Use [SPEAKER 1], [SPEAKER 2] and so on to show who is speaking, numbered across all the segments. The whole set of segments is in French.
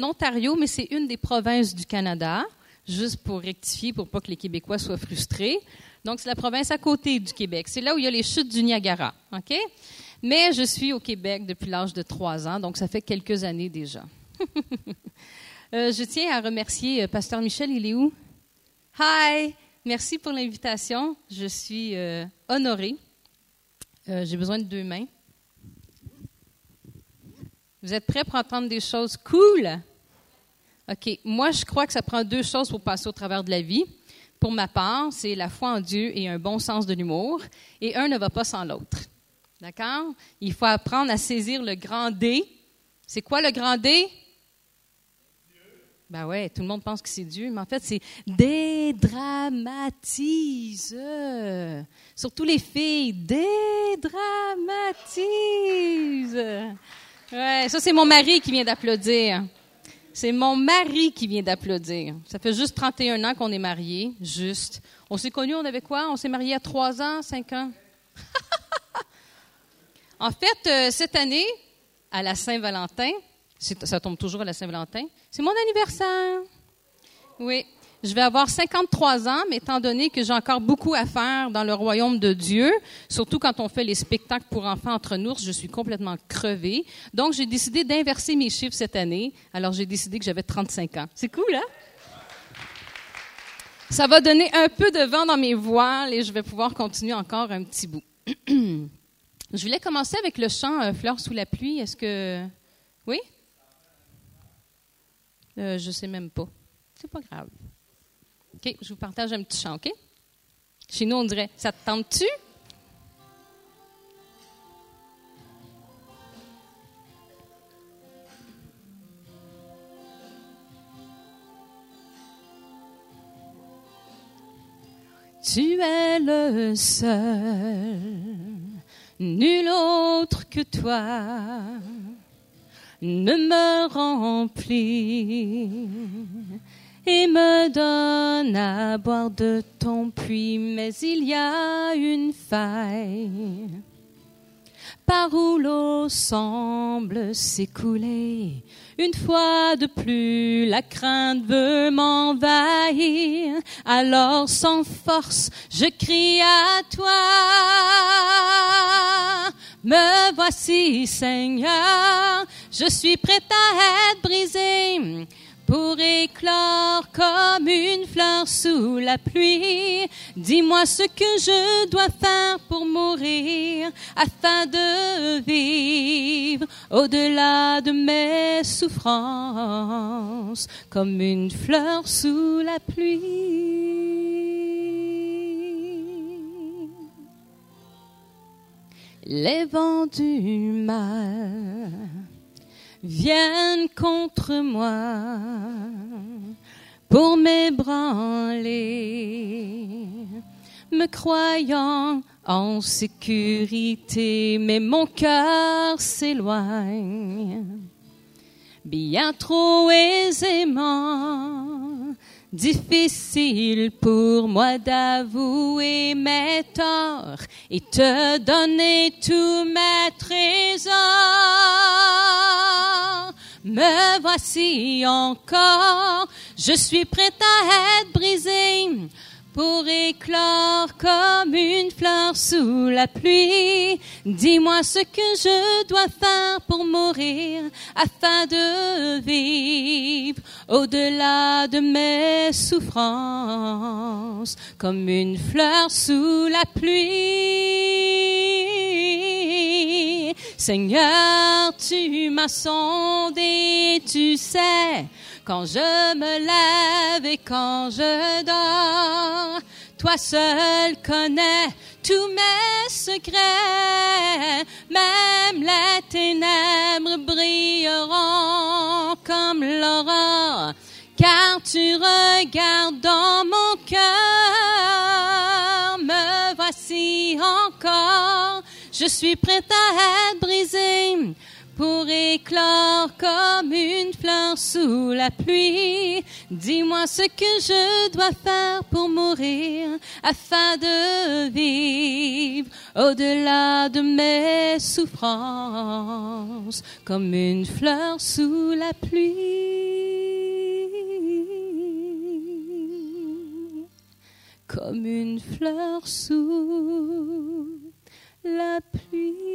[SPEAKER 1] Ontario, mais c'est une des provinces du Canada, juste pour rectifier, pour pas que les Québécois soient frustrés. Donc, c'est la province à côté du Québec. C'est là où il y a les chutes du Niagara. OK? Mais je suis au Québec depuis l'âge de trois ans, donc ça fait quelques années déjà. Euh, je tiens à remercier euh, Pasteur Michel, il est où? Hi! Merci pour l'invitation. Je suis euh, honorée. J'ai besoin de deux mains. Vous êtes prêts pour entendre des choses cool? OK. Moi, je crois que ça prend deux choses pour passer au travers de la vie. Pour ma part, c'est la foi en Dieu et un bon sens de l'humour. Et un ne va pas sans l'autre. D'accord? Il faut apprendre à saisir le grand D. C'est quoi le grand D? Ben ouais, tout le monde pense que c'est Dieu, mais en fait, c'est dédramatise. Surtout les filles, dédramatise. Ouais, ça c'est mon mari qui vient d'applaudir. C'est mon mari qui vient d'applaudir. Ça fait juste 31 ans qu'on est mariés, juste. On s'est connus, on avait quoi? On s'est mariés à 3 ans, 5 ans? en fait, euh, cette année, à la Saint-Valentin, ça tombe toujours à la Saint-Valentin, c'est mon anniversaire. Oui. Je vais avoir 53 ans, mais étant donné que j'ai encore beaucoup à faire dans le royaume de Dieu, surtout quand on fait les spectacles pour enfants entre nous, je suis complètement crevée. Donc, j'ai décidé d'inverser mes chiffres cette année. Alors, j'ai décidé que j'avais 35 ans. C'est cool, hein? Ça va donner un peu de vent dans mes voiles et je vais pouvoir continuer encore un petit bout. je voulais commencer avec le chant euh, Fleurs sous la pluie. Est-ce que. Oui? Euh, je sais même pas. C'est pas grave. OK, je vous partage un petit chant, OK? Chez nous, on dirait Ça te tente-tu? Tu es le seul, nul autre que toi ne me remplit et me donne à boire de ton puits, mais il y a une faille par où l'eau semble s'écouler. Une fois de plus, la crainte veut m'envahir. Alors sans force, je crie à toi. Me voici, Seigneur, je suis prête à être brisée pour éclore comme une fleur sous la pluie. Dis-moi ce que je dois faire pour mourir afin de vivre au-delà de mes souffrances comme une fleur sous la pluie. Les vents du mal viennent contre moi pour m'ébranler, me croyant en sécurité, mais mon cœur s'éloigne bien trop aisément. Difficile pour moi d'avouer mes torts et te donner tous mes trésors. Me voici encore, je suis prête à être brisée pour éclore comme une fleur sous la pluie. Dis-moi ce que je dois faire pour mourir afin de vivre au-delà de mes souffrances comme une fleur sous la pluie. Seigneur, tu m'as sondé, tu sais quand je me lève et quand je dors. Toi seul connais tous mes secrets, même les ténèbres brilleront comme l'aurore, car tu regardes dans mon cœur. Me voici encore, je suis prête à être brisée pour éclore comme une fleur sous la pluie. Dis-moi ce que je dois faire pour mourir afin de vivre au-delà de mes souffrances comme une fleur sous la pluie. Comme une fleur sous la pluie.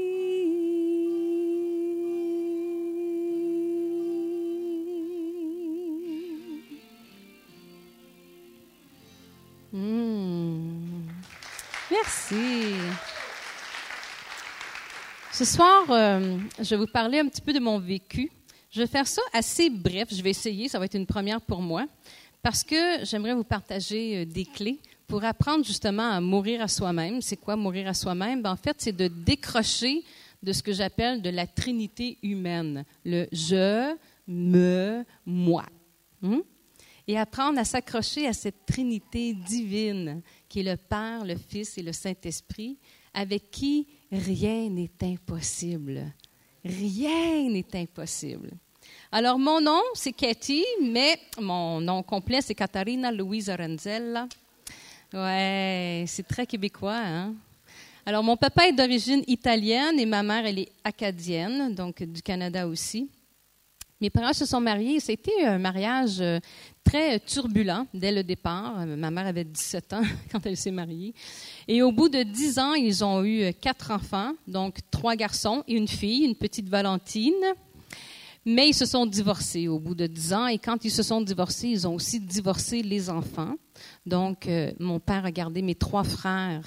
[SPEAKER 1] Ce soir, euh, je vais vous parler un petit peu de mon vécu. Je vais faire ça assez bref. Je vais essayer. Ça va être une première pour moi parce que j'aimerais vous partager euh, des clés pour apprendre justement à mourir à soi-même. C'est quoi mourir à soi-même? Ben, en fait, c'est de décrocher de ce que j'appelle de la trinité humaine. Le je, me, moi. Hmm? et apprendre à s'accrocher à cette Trinité divine qui est le Père, le Fils et le Saint-Esprit, avec qui rien n'est impossible. Rien n'est impossible. Alors, mon nom, c'est Katie, mais mon nom complet, c'est Katharina Louisa Renzella. Ouais, c'est très québécois, hein? Alors, mon papa est d'origine italienne et ma mère, elle est acadienne, donc du Canada aussi. Mes parents se sont mariés. C'était un mariage euh, très turbulent dès le départ. Euh, ma mère avait 17 ans quand elle s'est mariée. Et au bout de 10 ans, ils ont eu euh, quatre enfants, donc trois garçons et une fille, une petite Valentine. Mais ils se sont divorcés au bout de 10 ans. Et quand ils se sont divorcés, ils ont aussi divorcé les enfants. Donc, mon père a gardé mes trois frères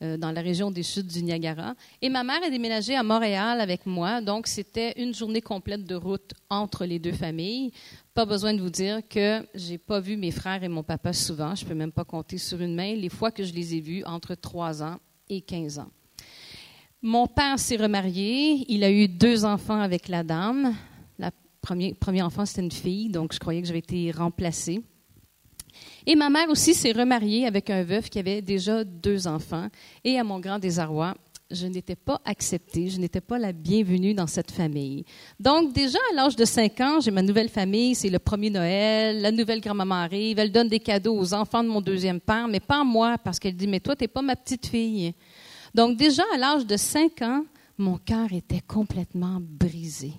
[SPEAKER 1] euh, dans la région des chutes du Niagara. Et ma mère a déménagé à Montréal avec moi, donc c'était une journée complète de route entre les deux familles. Pas besoin de vous dire que j'ai pas vu mes frères et mon papa souvent. Je peux même pas compter sur une main les fois que je les ai vus entre 3 ans et 15 ans. Mon père s'est remarié. Il a eu deux enfants avec la dame. La première, premier enfant, c'était une fille, donc je croyais que j'avais été remplacée. Et ma mère aussi s'est remariée avec un veuf qui avait déjà deux enfants. Et à mon grand désarroi, je n'étais pas acceptée, je n'étais pas la bienvenue dans cette famille. Donc, déjà à l'âge de 5 ans, j'ai ma nouvelle famille, c'est le premier Noël, la nouvelle grand-maman arrive, elle donne des cadeaux aux enfants de mon deuxième père, mais pas à moi, parce qu'elle dit, mais toi, tu n'es pas ma petite fille. Donc, déjà à l'âge de 5 ans, mon cœur était complètement brisé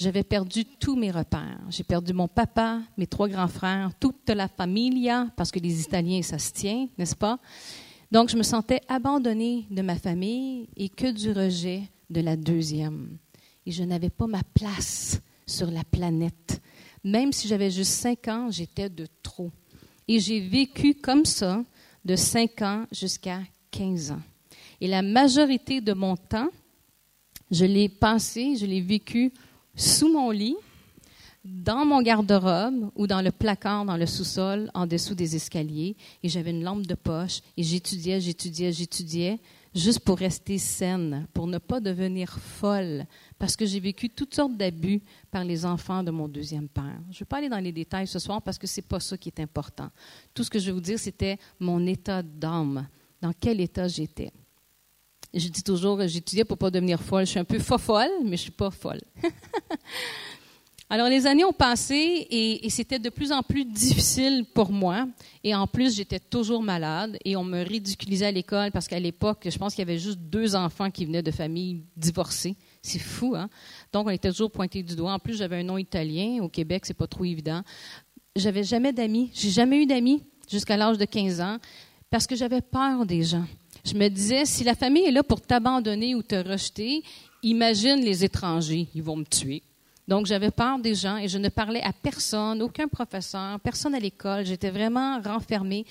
[SPEAKER 1] j'avais perdu tous mes repères. J'ai perdu mon papa, mes trois grands frères, toute la familia, parce que les Italiens, ça se tient, n'est-ce pas? Donc, je me sentais abandonnée de ma famille et que du rejet de la deuxième. Et je n'avais pas ma place sur la planète. Même si j'avais juste cinq ans, j'étais de trop. Et j'ai vécu comme ça de cinq ans jusqu'à 15 ans. Et la majorité de mon temps, je l'ai passé, je l'ai vécu sous mon lit, dans mon garde-robe ou dans le placard dans le sous-sol, en dessous des escaliers, et j'avais une lampe de poche, et j'étudiais, j'étudiais, j'étudiais, juste pour rester saine, pour ne pas devenir folle, parce que j'ai vécu toutes sortes d'abus par les enfants de mon deuxième père. Je ne vais pas aller dans les détails ce soir parce que ce n'est pas ça qui est important. Tout ce que je vais vous dire, c'était mon état d'âme, dans quel état j'étais. Je dis toujours, j'étudiais pour pas devenir folle. Je suis un peu folle, mais je suis pas folle. Alors, les années ont passé et, c'était de plus en plus difficile pour moi. Et en plus, j'étais toujours malade et on me ridiculisait à l'école parce qu'à l'époque, je pense qu'il y avait juste deux enfants qui venaient de familles divorcées. C'est fou, hein? Donc, on était toujours pointés du doigt. En plus, j'avais un nom italien. Au Québec, c'est pas trop évident. J'avais jamais d'amis. J'ai jamais eu d'amis jusqu'à l'âge de 15 ans parce que j'avais peur des gens. Je me disais, si la famille est là pour t'abandonner ou te rejeter, imagine les étrangers, ils vont me tuer. Donc, j'avais peur des gens et je ne parlais à personne, aucun professeur, personne à l'école. J'étais vraiment renfermée.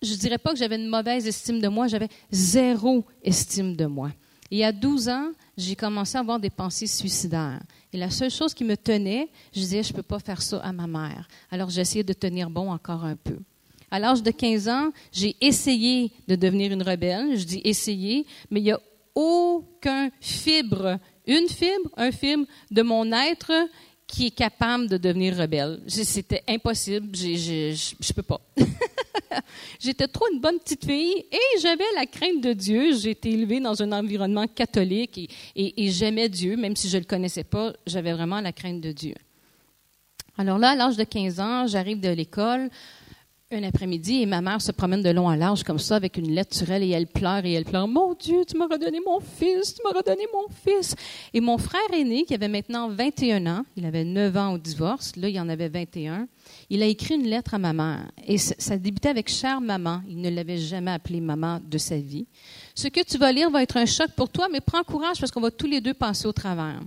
[SPEAKER 1] Je ne dirais pas que j'avais une mauvaise estime de moi, j'avais zéro estime de moi. Et à 12 ans, j'ai commencé à avoir des pensées suicidaires. Et la seule chose qui me tenait, je disais, je ne peux pas faire ça à ma mère. Alors, j'essayais de tenir bon encore un peu. À l'âge de 15 ans, j'ai essayé de devenir une rebelle. Je dis essayer, mais il n'y a aucun fibre, une fibre, un fibre de mon être qui est capable de devenir rebelle. C'était impossible. Je ne peux pas. J'étais trop une bonne petite fille et j'avais la crainte de Dieu. J'ai été élevée dans un environnement catholique et, j'aimais Dieu, même si je ne le connaissais pas. J'avais vraiment la crainte de Dieu. Alors là, à l'âge de 15 ans, j'arrive de l'école un après-midi et ma mère se promène de long à large comme ça avec une lettre sur elle et elle pleure et elle pleure Mon Dieu, tu m'as redonné mon fils, tu m'as redonné mon fils. Et mon frère aîné, qui avait maintenant 21 ans, il avait 9 ans au divorce, là il en avait 21, il a écrit une lettre à ma mère et ça débutait avec Chère maman. Il ne l'avait jamais appelée maman de sa vie. Ce que tu vas lire va être un choc pour toi, mais prends courage parce qu'on va tous les deux passer au travers.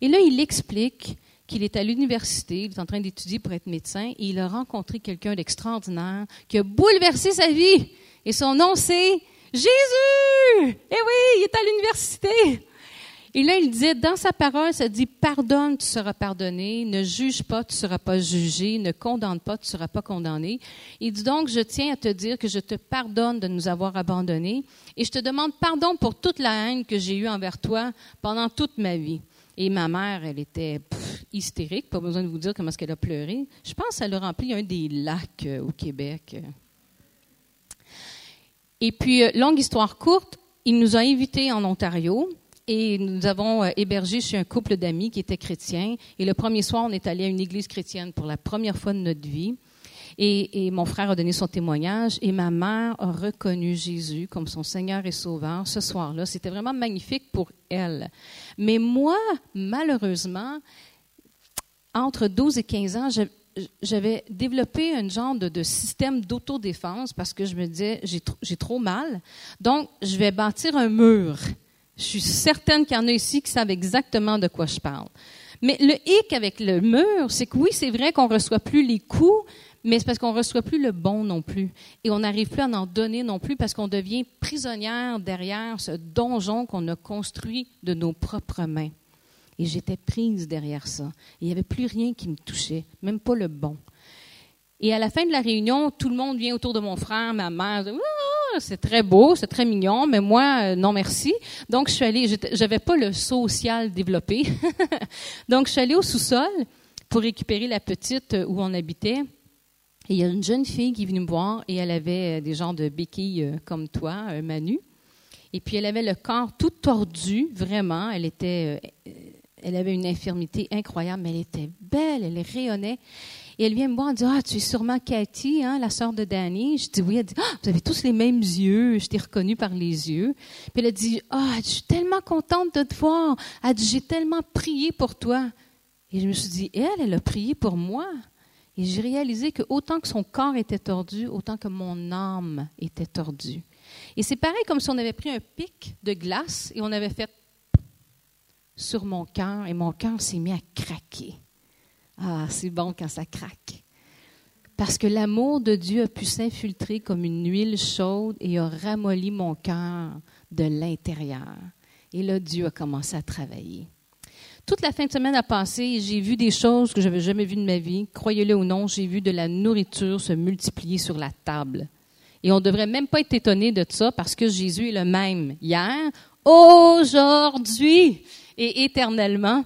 [SPEAKER 1] Et là, il explique qu'il est à l'université, il est en train d'étudier pour être médecin, et il a rencontré quelqu'un d'extraordinaire qui a bouleversé sa vie. Et son nom, c'est Jésus! Eh oui, il est à l'université. Et là, il disait, dans sa parole, ça dit, pardonne, tu seras pardonné, ne juge pas, tu ne seras pas jugé, ne condamne pas, tu ne seras pas condamné. Il dit donc, je tiens à te dire que je te pardonne de nous avoir abandonnés et je te demande pardon pour toute la haine que j'ai eue envers toi pendant toute ma vie. Et ma mère, elle était hystérique, pas besoin de vous dire comment est-ce qu'elle a pleuré. Je pense qu'elle a rempli un des lacs euh, au Québec. Et puis, euh, longue histoire courte, il nous a invités en Ontario et nous avons euh, hébergé chez un couple d'amis qui étaient chrétiens. Et le premier soir, on est allé à une église chrétienne pour la première fois de notre vie. Et, mon frère a donné son témoignage et ma mère a reconnu Jésus comme son Seigneur et Sauveur ce soir-là. C'était vraiment magnifique pour elle. Mais moi, malheureusement, entre 12 et 15 ans, j'avais développé un genre de, système d'autodéfense parce que je me disais, j'ai trop mal, donc je vais bâtir un mur. Je suis certaine qu'il y en a ici qui savent exactement de quoi je parle. Mais le hic avec le mur, c'est que oui, c'est vrai qu'on reçoit plus les coups, mais c'est parce qu'on ne reçoit plus le bon non plus. Et on n'arrive plus à en donner non plus parce qu'on devient prisonnière derrière ce donjon qu'on a construit de nos propres mains. Et j'étais prise derrière ça. il n'y avait plus rien qui me touchait, même pas le bon. Et à la fin de la réunion, tout le monde vient autour de mon frère, ma mère. Ah, c'est très beau, c'est très mignon, mais moi, euh, non merci. Donc, je suis allée, j'avais pas le social développé. Donc, je suis allée au sous-sol pour récupérer la petite où on habitait. Et il y a une jeune fille qui est venue me voir et elle avait euh, des genres de béquilles euh, comme toi, euh, Manu. Et puis elle avait le corps tout tordu, vraiment. Elle était, elle avait une infirmité incroyable, mais elle était belle, elle rayonnait. Et elle vient me voir et dit Ah, tu es sûrement Cathy, hein, la sœur de Danny. Je dis Oui. Elle dit Ah, vous avez tous les mêmes yeux. Je t'ai reconnue par les yeux. Puis elle a dit Ah, je suis tellement contente de te voir. Elle dit J'ai tellement prié pour toi. Et je me suis dit Elle, elle a prié pour moi. Et j'ai réalisé que autant que son corps était tordu, autant que mon âme était tordue. Et c'est pareil comme si on avait pris un pic de glace et on avait fait sur mon cœur et mon cœur s'est mis à craquer. Ah, c'est bon quand ça craque. Parce que l'amour de Dieu a pu s'infiltrer comme une huile chaude et a ramolli mon cœur de l'intérieur. Et là, Dieu a commencé à travailler. Toute la fin de semaine a passé j'ai vu des choses que je n'avais jamais vues de ma vie. Croyez-le ou non, j'ai vu de la nourriture se multiplier sur la table. Et on ne devrait même pas être étonné de ça parce que Jésus est le même hier, aujourd'hui et éternellement.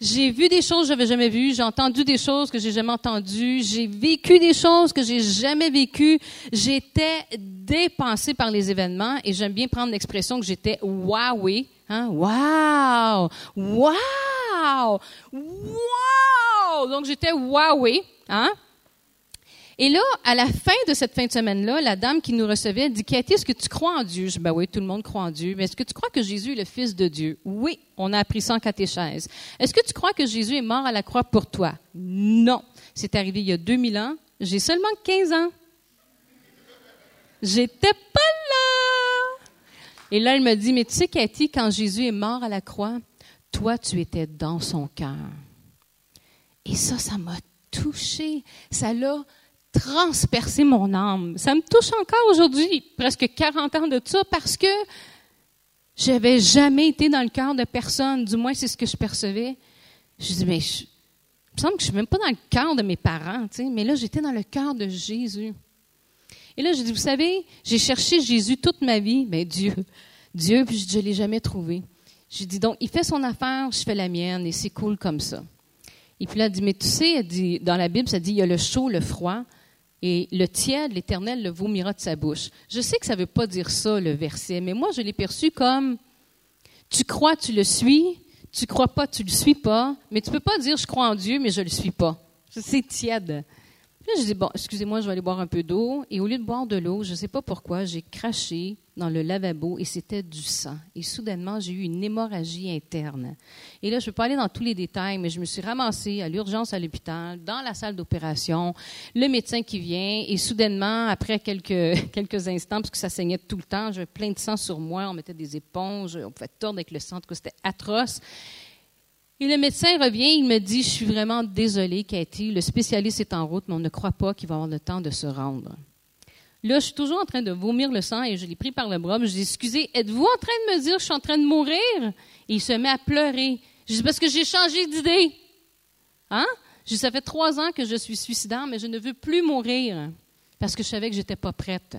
[SPEAKER 1] J'ai vu des choses que je n'avais jamais vues, j'ai entendu des choses que j'ai jamais entendues, j'ai vécu des choses que j'ai jamais vécues. J'étais dépensée par les événements et j'aime bien prendre l'expression que j'étais wowé. Hein? Wow! Wow! Wow! Donc j'étais wowé. Hein? Et là, à la fin de cette fin de semaine-là, la dame qui nous recevait dit Cathy, est-ce que tu crois en Dieu? Je dis Ben oui, tout le monde croit en Dieu. Mais est-ce que tu crois que Jésus est le Fils de Dieu? Oui, on a appris ça en catéchèse. Est-ce que tu crois que Jésus est mort à la croix pour toi? Non. C'est arrivé il y a 2000 ans. J'ai seulement 15 ans. J'étais pas là. Et là, elle me dit Mais tu sais, Cathy, quand Jésus est mort à la croix, toi, tu étais dans son cœur. Et ça, ça m'a touché. Ça l'a transpercer mon âme. Ça me touche encore aujourd'hui, presque 40 ans de ça, parce que j'avais jamais été dans le cœur de personne, du moins c'est ce que je percevais. Je dis, mais je, il me semble que je suis même pas dans le cœur de mes parents, tu sais, mais là j'étais dans le cœur de Jésus. Et là, je dis, vous savez, j'ai cherché Jésus toute ma vie, mais Dieu, Dieu, puis je ne l'ai jamais trouvé. Je dis donc, il fait son affaire, je fais la mienne, et c'est cool comme ça. Et puis là, elle dit, mais tu sais, elle dit, dans la Bible, ça dit, il y a le chaud, le froid, et le tiède, l'Éternel le vomira de sa bouche. Je sais que ça ne veut pas dire ça, le verset, mais moi, je l'ai perçu comme, tu crois, tu le suis, tu crois pas, tu le suis pas, mais tu peux pas dire, je crois en Dieu, mais je le suis pas. C'est tiède. Là, je dis, bon, excusez-moi, je vais aller boire un peu d'eau. Et au lieu de boire de l'eau, je ne sais pas pourquoi, j'ai craché dans le lavabo et c'était du sang. Et soudainement, j'ai eu une hémorragie interne. Et là, je ne peux pas aller dans tous les détails, mais je me suis ramassée à l'urgence à l'hôpital, dans la salle d'opération, le médecin qui vient, et soudainement, après quelques, quelques instants, parce que ça saignait tout le temps, j'avais plein de sang sur moi, on mettait des éponges, on pouvait tordre avec le sang, que c'était atroce. Et le médecin revient, il me dit, je suis vraiment désolée, Cathy, le spécialiste est en route, mais on ne croit pas qu'il va avoir le temps de se rendre. Là, je suis toujours en train de vomir le sang et je l'ai pris par le bras. Je dis, excusez, êtes-vous en train de me dire que je suis en train de mourir? Et il se met à pleurer. Je dis, parce que j'ai changé d'idée. Hein? Je dis, ça fait trois ans que je suis suicidaire, mais je ne veux plus mourir parce que je savais que je n'étais pas prête.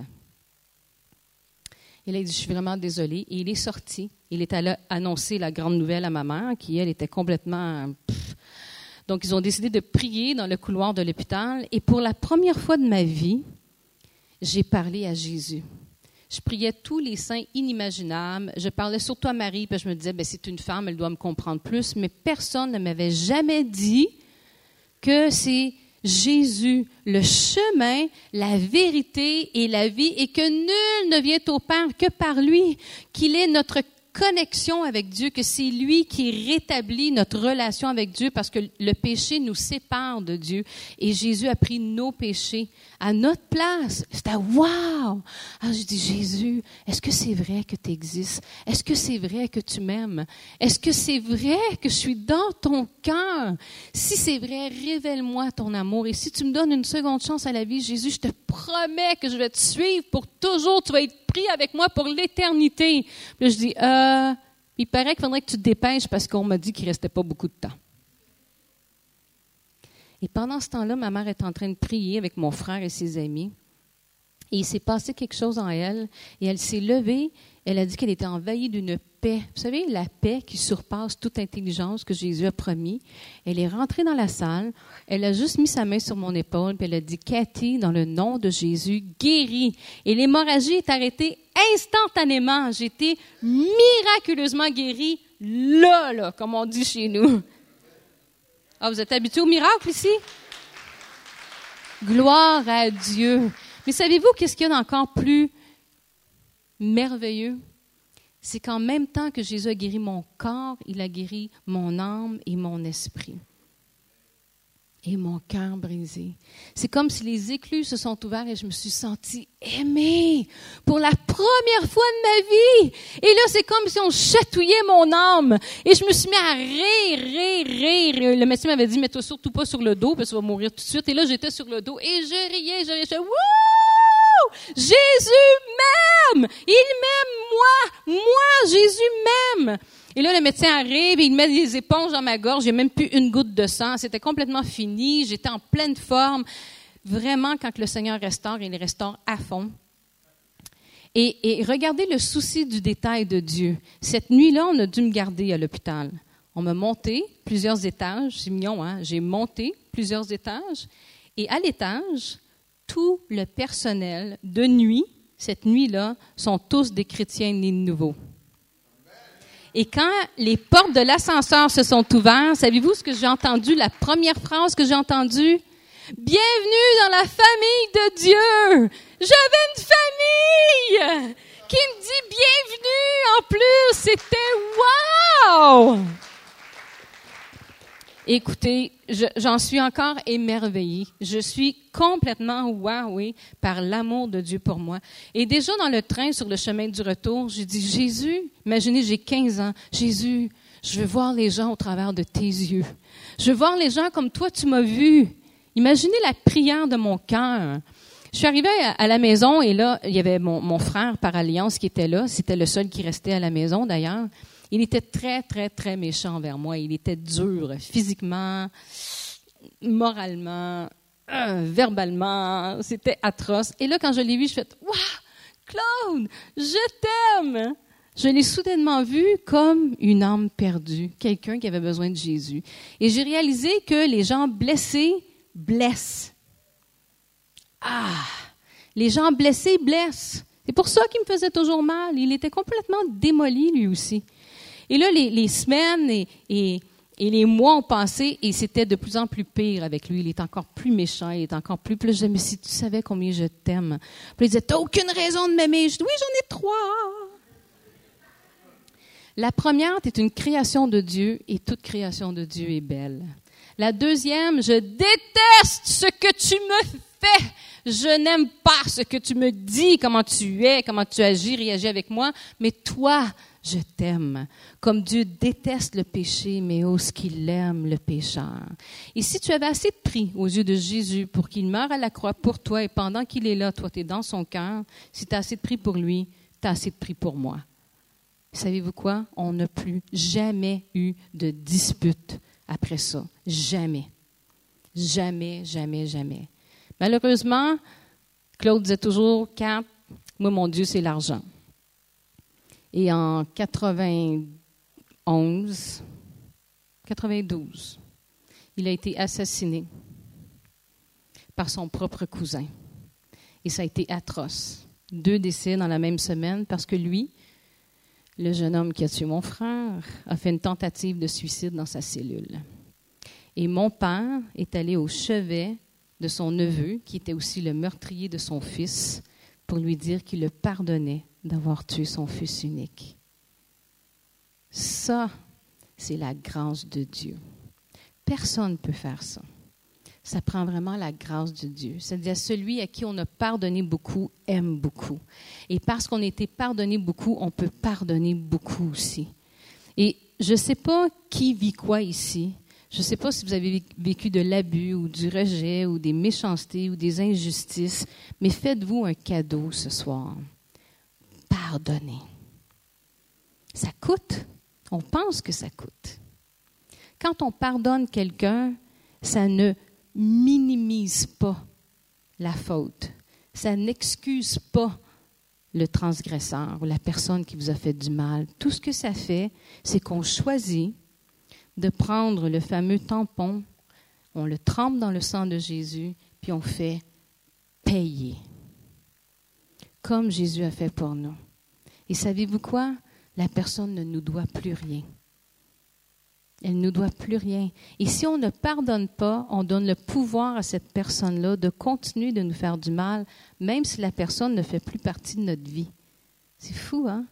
[SPEAKER 1] Il dit, je suis vraiment désolée. Et il est sorti. Il est allé annoncer la grande nouvelle à ma mère, qui, elle, était complètement... Donc, ils ont décidé de prier dans le couloir de l'hôpital. Et pour la première fois de ma vie, j'ai parlé à Jésus. Je priais tous les saints inimaginables. Je parlais surtout à Marie, que je me disais, ben, c'est une femme, elle doit me comprendre plus. Mais personne ne m'avait jamais dit que c'est Jésus, le chemin, la vérité et la vie, et que nul ne vient au Père que par lui, qu'il est notre connexion avec Dieu, que c'est lui qui rétablit notre relation avec Dieu parce que le péché nous sépare de Dieu. Et Jésus a pris nos péchés à notre place. C'était wow! Ah, je dis, Jésus, est-ce que c'est vrai que tu existes? Est-ce que c'est vrai que tu m'aimes? Est-ce que c'est vrai que je suis dans ton cœur? Si c'est vrai, révèle-moi ton amour. Et si tu me donnes une seconde chance à la vie, Jésus, je te promets que je vais te suivre pour toujours. Tu vas être pris avec moi pour l'éternité. Puis je dis, euh, il paraît qu'il faudrait que tu te dépêches parce qu'on m'a dit qu'il restait pas beaucoup de temps. Et pendant ce temps-là, ma mère est en train de prier avec mon frère et ses amis. Et il s'est passé quelque chose en elle. Et elle s'est levée. Elle a dit qu'elle était envahie d'une paix. Vous savez, la paix qui surpasse toute intelligence que Jésus a promis. Elle est rentrée dans la salle. Elle a juste mis sa main sur mon épaule. Puis elle a dit, Cathy, dans le nom de Jésus, guéris. Et l'hémorragie est arrêtée instantanément. Été miraculeusement guérie là, là, comme on dit chez nous. Ah, vous êtes habitués au miracle ici? Gloire à Dieu. Mais savez-vous qu'est-ce qu'il y a d'encore plus merveilleux? C'est qu'en même temps que Jésus a guéri mon corps, il a guéri mon âme et mon esprit et mon cœur brisé. C'est comme si les éclus se sont ouverts et je me suis sentie aimée pour la première fois de ma vie. Et là, c'est comme si on chatouillait mon âme. Et je me suis mis à rire, rire, rire. Le médecin m'avait dit, mets-toi surtout pas sur le dos parce que tu vas mourir tout de suite. Et là, j'étais sur le dos et je riais, je riais, je Wouh! Jésus m'aime! Il m'aime, moi! Moi, Jésus m'aime! Et là, le médecin arrive et il met des éponges dans ma gorge. J'ai même plus une goutte de sang. C'était complètement fini. J'étais en pleine forme. Vraiment, quand le Seigneur restaure, il restaure à fond. Et, regardez le souci du détail de Dieu. Cette nuit-là, on a dû me garder à l'hôpital. On m'a monté plusieurs étages. C'est mignon, hein? J'ai monté plusieurs étages. Et à l'étage, tout le personnel de nuit, cette nuit-là, sont tous des chrétiens nés de nouveau. Et quand les portes de l'ascenseur se sont ouvertes, savez-vous ce que j'ai entendu, la première phrase que j'ai entendue? Bienvenue dans la famille de Dieu. J'avais une famille qui me dit bienvenue en plus. C'était wow! Écoutez, j'en suis encore émerveillée. Je suis complètement wowée par l'amour de Dieu pour moi. Et déjà dans le train sur le chemin du retour, j'ai dit, Jésus, imaginez, j'ai 15 ans. Jésus, je veux voir les gens au travers de tes yeux. Je veux voir les gens comme toi tu m'as vu. Imaginez la prière de mon cœur. Je suis arrivée à la maison et là, il y avait mon, mon frère par alliance qui était là. C'était le seul qui restait à la maison d'ailleurs. Il était très, très, très méchant envers moi. Il était dur physiquement, moralement, euh, verbalement. C'était atroce. Et là, quand je l'ai vu, je fais Waouh, Claude, je t'aime. Je l'ai soudainement vu comme une âme perdue, quelqu'un qui avait besoin de Jésus. Et j'ai réalisé que les gens blessés blessent. Ah, les gens blessés blessent. C'est pour ça qu'il me faisait toujours mal. Il était complètement démoli lui aussi. Et là, les, semaines et, les mois ont passé et c'était de plus en plus pire avec lui. Il est encore plus méchant, il est encore plus. Puis je me si tu savais combien je t'aime. Puis il disait, t'as aucune raison de m'aimer. Je dis, oui, j'en ai trois. La première, est une création de Dieu et toute création de Dieu est belle. La deuxième, je déteste ce que tu me fais. Je n'aime pas ce que tu me dis, comment tu es, comment tu agis, réagis avec moi, mais toi, je t'aime. Comme Dieu déteste le péché, mais ose qu'il aime le pécheur. Et si tu avais assez de prix aux yeux de Jésus pour qu'il meure à la croix pour toi et pendant qu'il est là, toi, tu es dans son cœur, si tu as assez de prix pour lui, tu as assez de prix pour moi. Savez-vous quoi? On n'a plus jamais eu de dispute après ça. Jamais. Jamais, jamais, jamais. Malheureusement, Claude disait toujours, Cap, moi, mon Dieu, c'est l'argent. Et en 91, 92, il a été assassiné par son propre cousin. Et ça a été atroce. Deux décès dans la même semaine parce que lui, le jeune homme qui a tué mon frère a fait une tentative de suicide dans sa cellule. Et mon père est allé au chevet de son neveu, qui était aussi le meurtrier de son fils, pour lui dire qu'il le pardonnait d'avoir tué son fils unique. Ça, c'est la grâce de Dieu. Personne ne peut faire ça ça prend vraiment la grâce de Dieu. C'est-à-dire celui à qui on a pardonné beaucoup aime beaucoup. Et parce qu'on a été pardonné beaucoup, on peut pardonner beaucoup aussi. Et je ne sais pas qui vit quoi ici. Je ne sais pas si vous avez vécu de l'abus ou du rejet ou des méchancetés ou des injustices, mais faites-vous un cadeau ce soir. Pardonnez. Ça coûte. On pense que ça coûte. Quand on pardonne quelqu'un, ça ne minimise pas la faute. Ça n'excuse pas le transgresseur ou la personne qui vous a fait du mal. Tout ce que ça fait, c'est qu'on choisit de prendre le fameux tampon, on le trempe dans le sang de Jésus, puis on fait payer. Comme Jésus a fait pour nous. Et savez-vous quoi? La personne ne nous doit plus rien. Elle ne nous doit plus rien. Et si on ne pardonne pas, on donne le pouvoir à cette personne-là de continuer de nous faire du mal, même si la personne ne fait plus partie de notre vie. C'est fou, hein?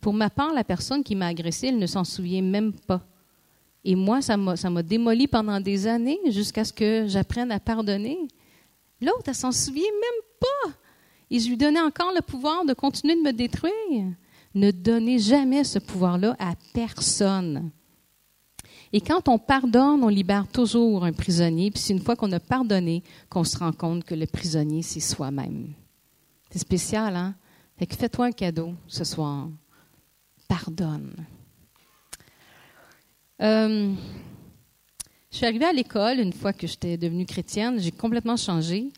[SPEAKER 1] Pour ma part, la personne qui m'a agressée, elle ne s'en souvient même pas. Et moi, ça m'a démoli pendant des années jusqu'à ce que j'apprenne à pardonner. L'autre, elle s'en souvient même pas. Et je lui donnais encore le pouvoir de continuer de me détruire. Ne donnez jamais ce pouvoir-là à personne. Et quand on pardonne, on libère toujours un prisonnier. Puis c'est une fois qu'on a pardonné qu'on se rend compte que le prisonnier, c'est soi-même. C'est spécial, hein? Fait que fais-toi un cadeau ce soir. Pardonne. Euh, je suis arrivée à l'école une fois que j'étais devenue chrétienne. J'ai complètement changé.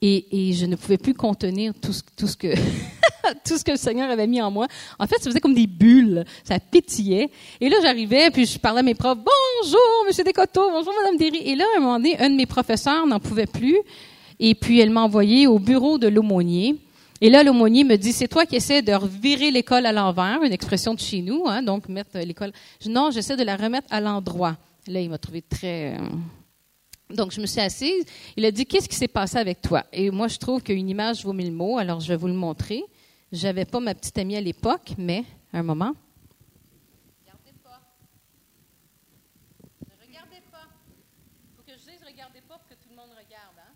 [SPEAKER 1] Et, je ne pouvais plus contenir tout ce que tout ce que le Seigneur avait mis en moi. En fait, ça faisait comme des bulles. Ça pétillait. Et là, j'arrivais, puis je parlais à mes profs. Bonjour, Monsieur Descoteaux. Bonjour, Madame Derry. Et là, à un moment donné, un de mes professeurs n'en pouvait plus. Et puis, elle m'a envoyé au bureau de l'aumônier. Et là, l'aumônier me dit, c'est toi qui essaies de revirer l'école à l'envers, une expression de chez nous, hein, donc mettre l'école. Non, j'essaie de la remettre à l'endroit. Là, il m'a trouvé très... Donc, je me suis assise. Il a dit, qu'est-ce qui s'est passé avec toi? Et moi, je trouve qu'une image vaut mille mots, alors je vais vous le montrer. J'avais pas ma petite amie à l'époque, mais un moment. Regardez pas. Ne regardez pas. Il faut que je dise regardez pas pour que tout le monde regarde. Hein?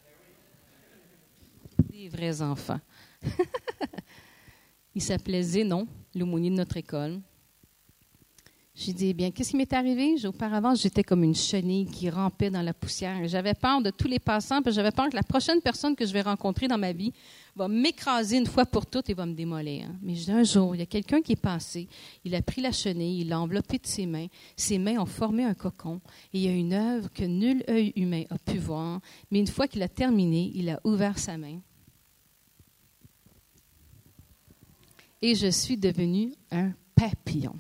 [SPEAKER 1] Des vrais enfants. Il s'appelait Zénon, l'aumônier de notre école. J'ai dit, eh bien, qu'est-ce qui m'est arrivé? Auparavant, j'étais comme une chenille qui rampait dans la poussière. J'avais peur de tous les passants, puis j'avais peur que la prochaine personne que je vais rencontrer dans ma vie va m'écraser une fois pour toutes et va me démolir. Mais un jour, il y a quelqu'un qui est passé, il a pris la chenille, il l'a enveloppée de ses mains, ses mains ont formé un cocon, et il y a une œuvre que nul œil humain a pu voir, mais une fois qu'il a terminé, il a ouvert sa main. et je suis devenu un papillon.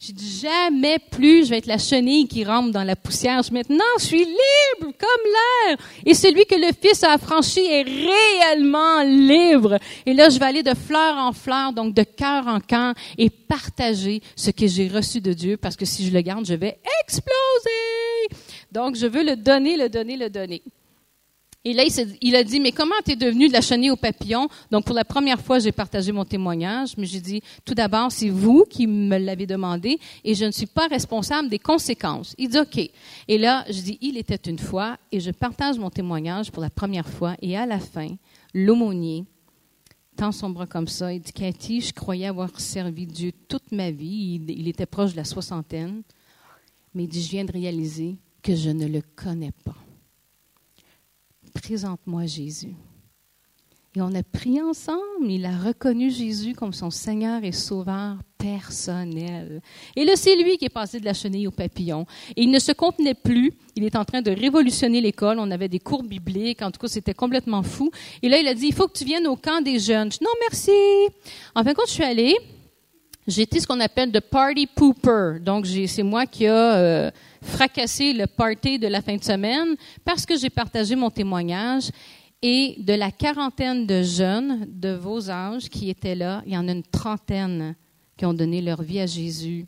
[SPEAKER 1] J'ai dit jamais plus je vais être la chenille qui rampe dans la poussière. Maintenant, je suis libre comme l'air. Et celui que le Fils a affranchi est réellement libre. Et là, je vais aller de fleur en fleur, donc de cœur en cœur, et partager ce que j'ai reçu de Dieu, parce que si je le garde, je vais exploser. Donc, je veux le donner, le donner, le donner. Et là, il, a dit, mais comment tu es devenu de la chenille au papillon? Donc, pour la première fois, j'ai partagé mon témoignage, mais j'ai dit, tout d'abord, c'est vous qui me l'avez demandé et je ne suis pas responsable des conséquences. Il dit, OK. Et là, je dis, il était une fois et je partage mon témoignage pour la première fois et à la fin, l'aumônier tend son bras comme ça. Il dit, Cathy, je croyais avoir servi Dieu toute ma vie. Il, il était proche de la soixantaine. Mais il dit, je viens de réaliser que je ne le connais pas présente-moi Jésus. Et on a prié ensemble. Il a reconnu Jésus comme son Seigneur et Sauveur personnel. Et là, c'est lui qui est passé de la chenille au papillon. Et il ne se contenait plus. Il est en train de révolutionner l'école. On avait des cours bibliques. En tout cas, c'était complètement fou. Et là, il a dit, il faut que tu viennes au camp des jeunes. Je dis, non, merci. En fin de compte, je suis allée. J'étais ce qu'on appelle de party pooper. Donc, c'est moi qui a euh, fracassé le party de la fin de semaine parce que j'ai partagé mon témoignage. Et de la quarantaine de jeunes de vos âges qui étaient là, il y en a une trentaine qui ont donné leur vie à Jésus,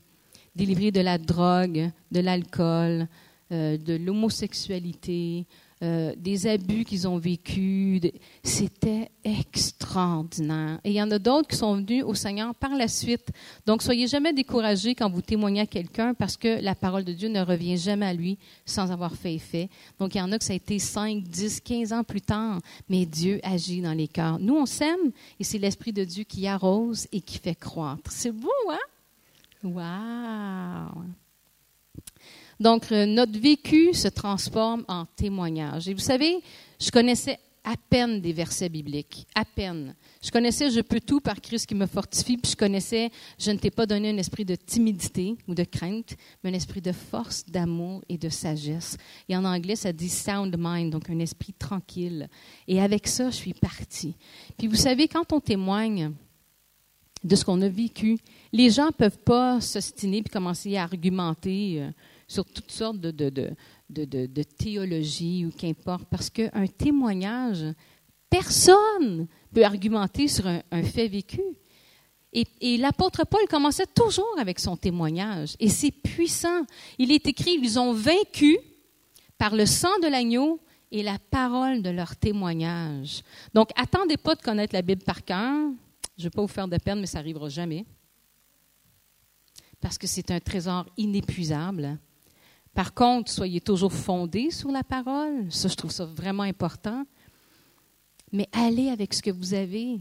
[SPEAKER 1] délivrés de la drogue, de l'alcool, euh, de l'homosexualité, euh, des abus qu'ils ont vécus. C'était extraordinaire. Et il y en a d'autres qui sont venus au Seigneur par la suite. Donc, soyez jamais découragés quand vous témoignez à quelqu'un parce que la parole de Dieu ne revient jamais à lui sans avoir fait effet. Donc, il y en a que ça a été 5, 10, 15 ans plus tard, mais Dieu agit dans les cœurs. Nous, on s'aime et c'est l'Esprit de Dieu qui arrose et qui fait croître. C'est beau, hein? Wow! Donc, euh, notre vécu se transforme en témoignage. Et vous savez, je connaissais à peine des versets bibliques, à peine. Je connaissais je peux tout par Christ qui me fortifie, puis je connaissais je ne t'ai pas donné un esprit de timidité ou de crainte, mais un esprit de force, d'amour et de sagesse. Et en anglais, ça dit sound mind, donc un esprit tranquille. Et avec ça, je suis partie. Puis vous savez, quand on témoigne de ce qu'on a vécu, les gens ne peuvent pas s'ostiner puis commencer à argumenter. Sur toutes sortes de, de, de, théologie ou qu'importe, parce qu'un témoignage, personne peut argumenter sur un, fait vécu. Et l'apôtre Paul commençait toujours avec son témoignage, et c'est puissant. Il est écrit, ils ont vaincu par le sang de l'agneau et la parole de leur témoignage. Donc, attendez pas de connaître la Bible par cœur. Je ne vais pas vous faire de peine, mais ça n'arrivera jamais. Parce que c'est un trésor inépuisable. Par contre, soyez toujours fondés sur la parole. Ça, je trouve ça vraiment important. Mais allez avec ce que vous avez.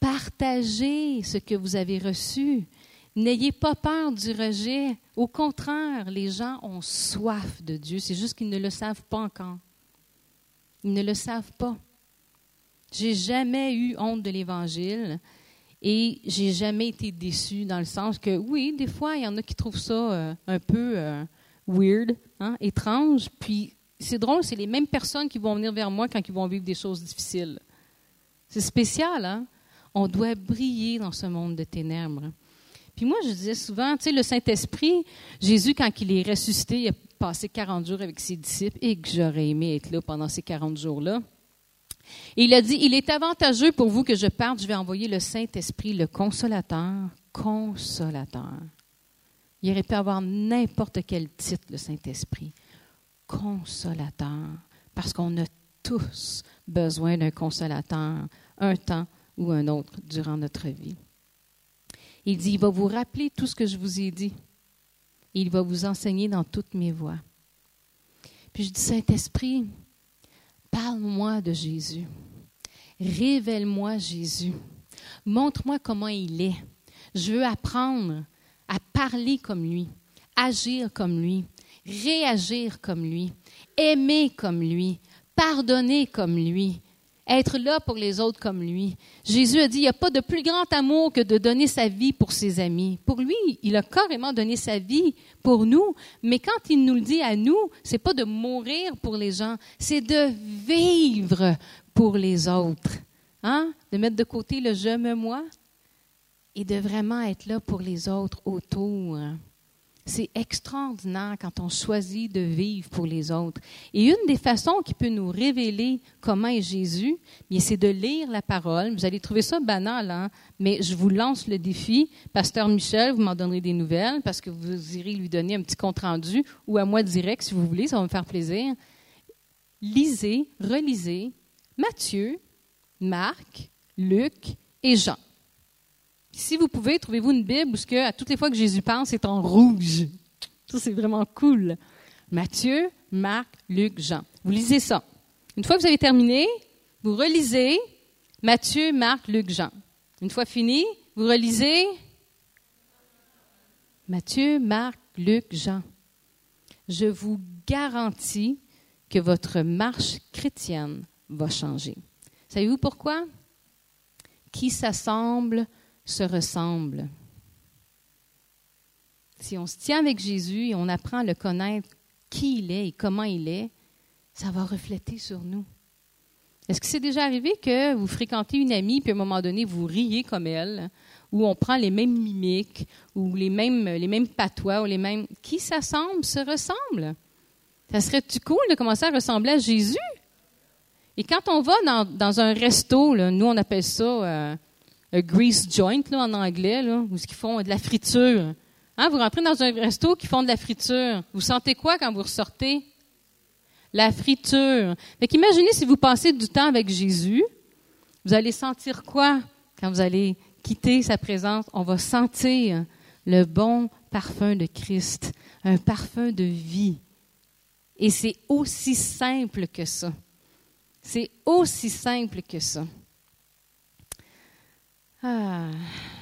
[SPEAKER 1] Partagez ce que vous avez reçu. N'ayez pas peur du rejet. Au contraire, les gens ont soif de Dieu. C'est juste qu'ils ne le savent pas encore. Ils ne le savent pas. J'ai jamais eu honte de l'Évangile et j'ai jamais été déçue dans le sens que, oui, des fois, il y en a qui trouvent ça euh, un peu euh, weird, hein, étrange. Puis c'est drôle, c'est les mêmes personnes qui vont venir vers moi quand ils vont vivre des choses difficiles. C'est spécial, hein? On doit briller dans ce monde de ténèbres. Puis moi, je disais souvent, tu sais, le Saint-Esprit, Jésus, quand il est ressuscité, il a passé 40 jours avec ses disciples et que j'aurais aimé être là pendant ces 40 jours-là. Et il a dit, il est avantageux pour vous que je parte, je vais envoyer le Saint-Esprit, le consolateur, consolateur. Il aurait pu avoir n'importe quel titre, le Saint-Esprit. Consolateur. Parce qu'on a tous besoin d'un consolateur, un temps ou un autre, durant notre vie. Il dit, il va vous rappeler tout ce que je vous ai dit. Il va vous enseigner dans toutes mes voies. Puis je dis, Saint-Esprit, parle-moi de Jésus. Révèle-moi Jésus. Montre-moi comment il est. Je veux apprendre à parler comme lui, agir comme lui, réagir comme lui, aimer comme lui, pardonner comme lui, être là pour les autres comme lui. Jésus a dit, il n'y a pas de plus grand amour que de donner sa vie pour ses amis. Pour lui, il a carrément donné sa vie pour nous, mais quand il nous le dit à nous, c'est pas de mourir pour les gens, c'est de vivre pour les autres. Hein? De mettre de côté le je me moi? Et de vraiment être là pour les autres autour. C'est extraordinaire quand on choisit de vivre pour les autres. Et une des façons qui peut nous révéler comment est Jésus, c'est de lire la parole. Vous allez trouver ça banal, hein? mais je vous lance le défi. Pasteur Michel, vous m'en donnerez des nouvelles parce que vous irez lui donner un petit compte-rendu ou à moi direct si vous voulez, ça va me faire plaisir. Lisez, relisez Matthieu, Marc, Luc et Jean. Si vous pouvez, trouvez-vous une Bible où que, à toutes les fois que Jésus parle, c'est en rouge. Ça, c'est vraiment cool. Matthieu, Marc, Luc, Jean. Vous lisez ça. Une fois que vous avez terminé, vous relisez Matthieu, Marc, Luc, Jean. Une fois fini, vous relisez Matthieu, Marc, Luc, Jean. Je vous garantis que votre marche chrétienne va changer. Savez-vous pourquoi? Qui s'assemble se ressemble. Si on se tient avec Jésus et on apprend à le connaître, qui il est et comment il est, ça va refléter sur nous. Est-ce que c'est déjà arrivé que vous fréquentez une amie, puis à un moment donné, vous riez comme elle, ou on prend les mêmes mimiques, ou les mêmes, les mêmes patois, ou les mêmes... Qui s'assemble se ressemble? Ça serait-tu cool de commencer à ressembler à Jésus? Et quand on va dans, un resto, nous on appelle ça euh, un grease joint là, en anglais, là, où ils font de la friture. Hein, vous rentrez dans un resto qui font de la friture. Vous sentez quoi quand vous ressortez? La friture. Fait imaginez si vous passez du temps avec Jésus, vous allez sentir quoi quand vous allez quitter sa présence? On va sentir le bon parfum de Christ, un parfum de vie. Et c'est aussi simple que ça. C'est aussi simple que ça. Ah.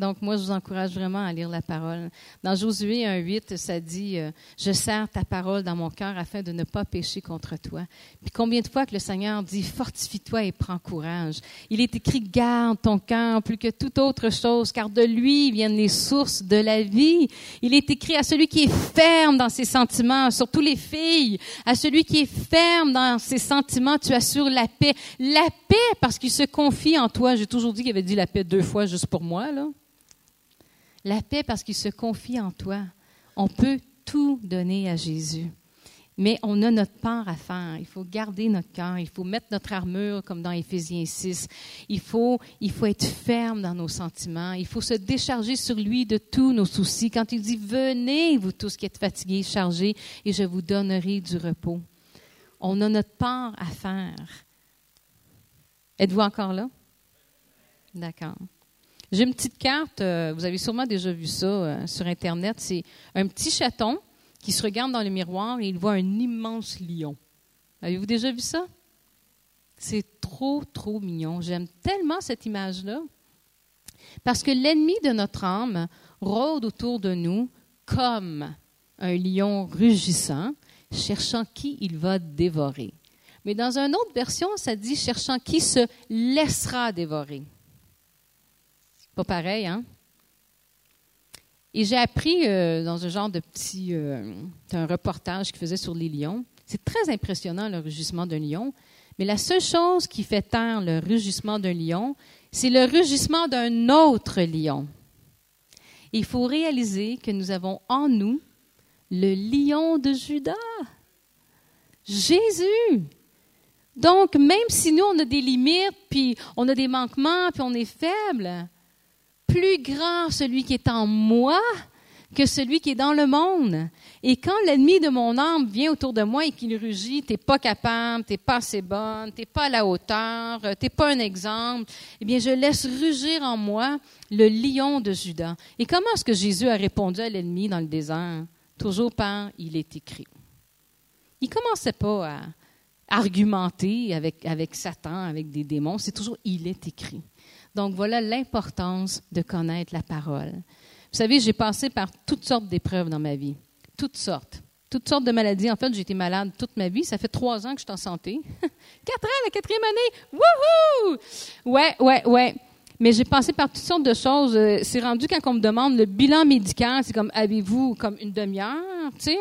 [SPEAKER 1] Donc, moi, je vous encourage vraiment à lire la parole. Dans Josué 1.8, ça dit euh, Je sers ta parole dans mon cœur afin de ne pas pécher contre toi. Puis combien de fois que le Seigneur dit Fortifie-toi et prends courage. Il est écrit Garde ton cœur plus que toute autre chose, car de lui viennent les sources de la vie. Il est écrit à celui qui est ferme dans ses sentiments, surtout les filles, à celui qui est ferme dans ses sentiments, tu assures la paix. La paix parce qu'il se confie en toi. J'ai toujours dit qu'il avait dit la paix deux fois juste pour moi, là. La paix parce qu'il se confie en toi. On peut tout donner à Jésus. Mais on a notre part à faire. Il faut garder notre cœur. Il faut mettre notre armure comme dans Éphésiens 6. Il faut, il faut être ferme dans nos sentiments. Il faut se décharger sur lui de tous nos soucis. Quand il dit Venez, vous tous qui êtes fatigués, chargés, et je vous donnerai du repos. On a notre part à faire. Êtes-vous encore là? D'accord. J'ai une petite carte, euh, vous avez sûrement déjà vu ça euh, sur Internet. C'est un petit chaton qui se regarde dans le miroir et il voit un immense lion. Avez-vous déjà vu ça? C'est trop, trop mignon. J'aime tellement cette image-là. Parce que l'ennemi de notre âme rôde autour de nous comme un lion rugissant, cherchant qui il va dévorer. Mais dans une autre version, ça dit cherchant qui se laissera dévorer. Pas pareil, hein? Et j'ai appris euh, dans un genre de petit euh, un reportage qu'il faisait sur les lions. C'est très impressionnant le rugissement d'un lion, mais la seule chose qui fait taire le rugissement d'un lion, c'est le rugissement d'un autre lion. Il faut réaliser que nous avons en nous le lion de Judas, Jésus. Donc, même si nous, on a des limites, puis on a des manquements, puis on est faible, plus grand celui qui est en moi que celui qui est dans le monde. Et quand l'ennemi de mon âme vient autour de moi et qu'il rugit, t'es pas capable, t'es pas assez bonne, t'es pas à la hauteur, t'es pas un exemple, eh bien, je laisse rugir en moi le lion de Judas. Et comment est-ce que Jésus a répondu à l'ennemi dans le désert? Toujours par il est écrit. Il commençait pas à argumenter avec, avec Satan, avec des démons, c'est toujours il est écrit. Donc voilà l'importance de connaître la parole. Vous savez, j'ai passé par toutes sortes d'épreuves dans ma vie, toutes sortes, toutes sortes de maladies. En fait, j'ai été malade toute ma vie. Ça fait trois ans que je suis en santé. Quatre ans, la quatrième année. Wouhou! Ouais, ouais, ouais. Mais j'ai passé par toutes sortes de choses. Euh, c'est rendu quand on me demande le bilan médical, c'est comme avez-vous comme une demi-heure, tu sais?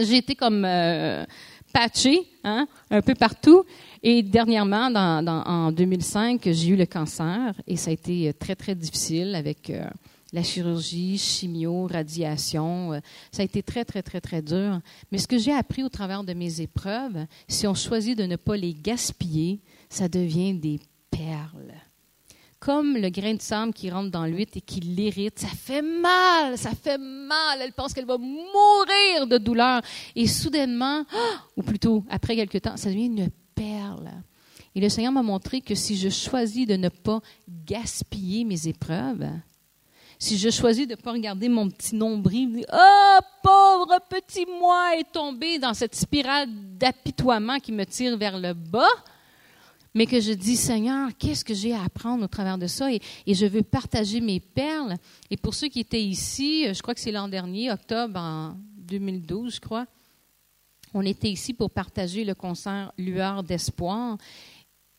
[SPEAKER 1] J'ai été comme euh, patchés, hein, un peu partout. Et dernièrement, en 2005, j'ai eu le cancer et ça a été très, très difficile avec euh, la chirurgie, chimio, radiation. Euh, ça a été très, très, très, très dur. Mais ce que j'ai appris au travers de mes épreuves, si on choisit de ne pas les gaspiller, ça devient des perles comme le grain de sable qui rentre dans l'huile et qui l'irrite. Ça fait mal, ça fait mal. Elle pense qu'elle va mourir de douleur. Et soudainement, ou plutôt après quelque temps, ça devient une perle. Et le Seigneur m'a montré que si je choisis de ne pas gaspiller mes épreuves, si je choisis de ne pas regarder mon petit nombril, oh, pauvre petit moi est tombé dans cette spirale d'apitoiement qui me tire vers le bas, mais que je dis, Seigneur, qu'est-ce que j'ai à apprendre au travers de ça? Et, je veux partager mes perles. Et pour ceux qui étaient ici, je crois que c'est l'an dernier, octobre en 2012, je crois, on était ici pour partager le concert Lueur d'espoir.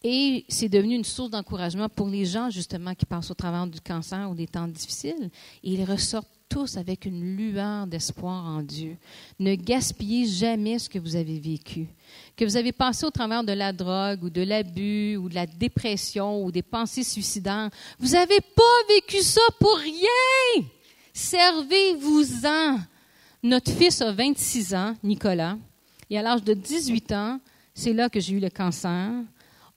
[SPEAKER 1] Et c'est devenu une source d'encouragement pour les gens, justement, qui passent au travers du cancer ou des temps difficiles. Et ils ressortent tous avec une lueur d'espoir en Dieu. Ne gaspillez jamais ce que vous avez vécu. Que vous avez passé au travers de la drogue ou de l'abus ou de la dépression ou des pensées suicidaires. Vous n'avez pas vécu ça pour rien. Servez-vous-en. Notre fils a 26 ans, Nicolas, et à l'âge de 18 ans, c'est là que j'ai eu le cancer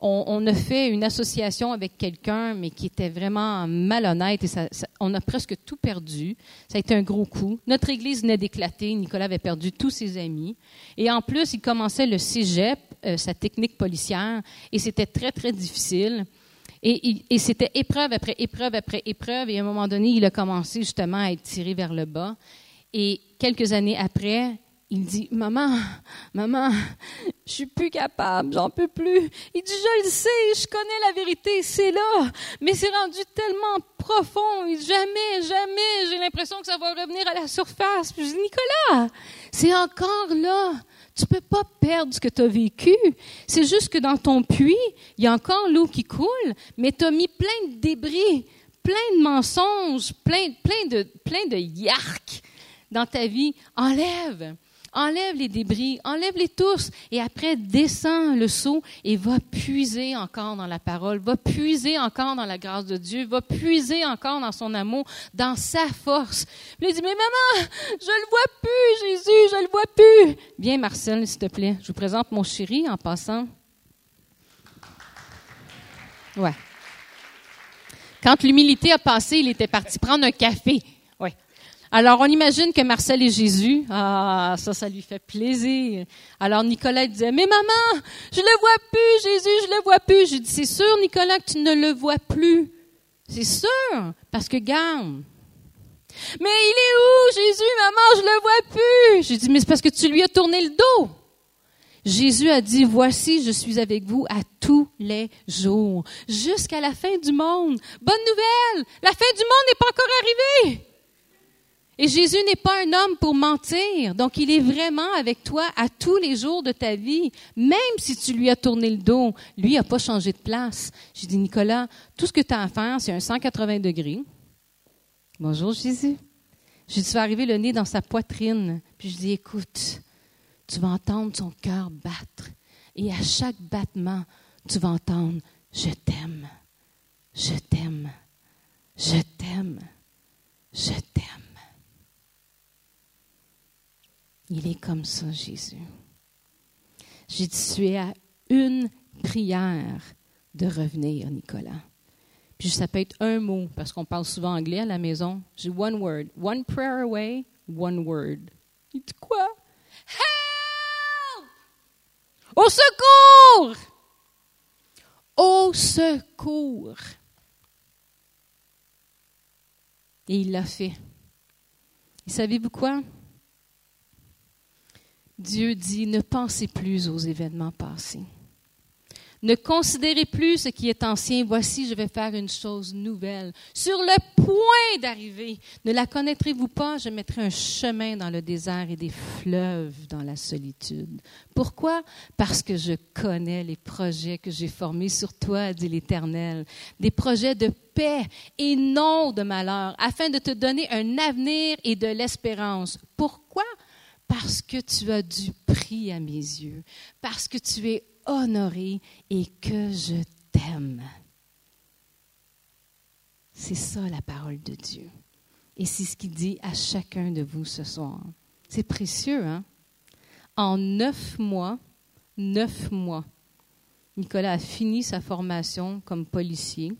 [SPEAKER 1] on, a fait une association avec quelqu'un, mais qui était vraiment malhonnête et on a presque tout perdu. Ça a été un gros coup. Notre église venait d'éclater. Nicolas avait perdu tous ses amis. Et en plus, il commençait le cégep, euh, sa technique policière, et c'était très, très difficile. Et, et c'était épreuve après épreuve après épreuve. Et à un moment donné, il a commencé justement à être tiré vers le bas. Et quelques années après, il dit Maman, maman, je suis plus capable, j'en peux plus. Il dit Je le sais, je connais la vérité, c'est là, mais c'est rendu tellement profond. Dit, jamais, jamais, j'ai l'impression que ça va revenir à la surface. Puis je dis Nicolas, c'est encore là. Tu peux pas perdre ce que tu as vécu. C'est juste que dans ton puits, il y a encore l'eau qui coule, mais tu as mis plein de débris, plein de mensonges, plein, plein de, plein de yark dans ta vie. Enlève enlève les débris, enlève-les tous, et après descends le seau et va puiser encore dans la parole, va puiser encore dans la grâce de Dieu, va puiser encore dans son amour, dans sa force. Puis il dit, mais maman, je le vois plus, Jésus, je le vois plus. Viens, Marcel, s'il te plaît. Je vous présente mon chéri en passant. Ouais. Quand l'humilité a passé, il était parti prendre un café. Alors, on imagine que Marcel et Jésus, ah, ça, ça lui fait plaisir. Alors, Nicolas disait, mais maman, je le vois plus, Jésus, je le vois plus. Je dis, c'est sûr, Nicolas, que tu ne le vois plus. C'est sûr, parce que garde. Mais il est où, Jésus, maman, je le vois plus? J'ai dit, mais c'est parce que tu lui as tourné le dos. Jésus a dit, voici, je suis avec vous à tous les jours, jusqu'à la fin du monde. Bonne nouvelle, la fin du monde n'est pas encore arrivée. Et Jésus n'est pas un homme pour mentir. Donc, il est vraiment avec toi à tous les jours de ta vie, même si tu lui as tourné le dos. Lui n'a pas changé de place. J'ai dit, Nicolas, tout ce que tu as à faire, c'est un 180 degrés. Bonjour, Jésus. Tu vas arriver le nez dans sa poitrine. Puis je dis, écoute, tu vas entendre son cœur battre. Et à chaque battement, tu vas entendre, je t'aime, je t'aime, je t'aime, je t'aime. Il est comme ça, Jésus. J'ai dit, tu à une prière de revenir, Nicolas. Puis ça peut être un mot, parce qu'on parle souvent anglais à la maison. J'ai one word. One prayer away, one word. Il dit quoi? Au secours! Au secours! Et il l'a fait. Et savez-vous quoi? Dieu dit, ne pensez plus aux événements passés. Ne considérez plus ce qui est ancien. Voici, je vais faire une chose nouvelle. Sur le point d'arriver, ne la connaîtrez-vous pas? Je mettrai un chemin dans le désert et des fleuves dans la solitude. Pourquoi? Parce que je connais les projets que j'ai formés sur toi, dit l'Éternel. Des projets de paix et non de malheur, afin de te donner un avenir et de l'espérance. Pourquoi? Parce que tu as du prix à mes yeux, parce que tu es honoré et que je t'aime. C'est ça la parole de Dieu. Et c'est ce qu'il dit à chacun de vous ce soir. C'est précieux, hein? En neuf mois, neuf mois, Nicolas a fini sa formation comme policier.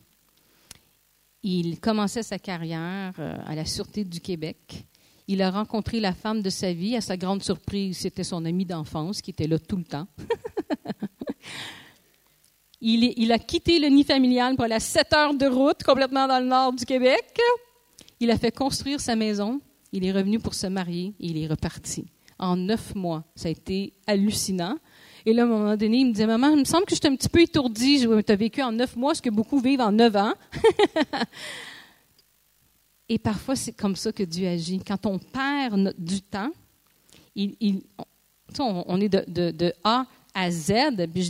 [SPEAKER 1] Il commençait sa carrière euh, à la Sûreté du Québec. Il a rencontré la femme de sa vie. À sa grande surprise, c'était son ami d'enfance qui était là tout le temps. il, a quitté le nid familial pour aller à 7 heures de route, complètement dans le nord du Québec. Il a fait construire sa maison. Il est revenu pour se marier et il est reparti. En neuf mois. Ça a été hallucinant. Et là, à un moment donné, il me disait, maman, il me semble que je suis un petit peu étourdi. Tu as vécu en neuf mois ce que beaucoup vivent en neuf ans. Et parfois, c'est comme ça que Dieu agit. Quand on perd du temps, on, est de, A à Z.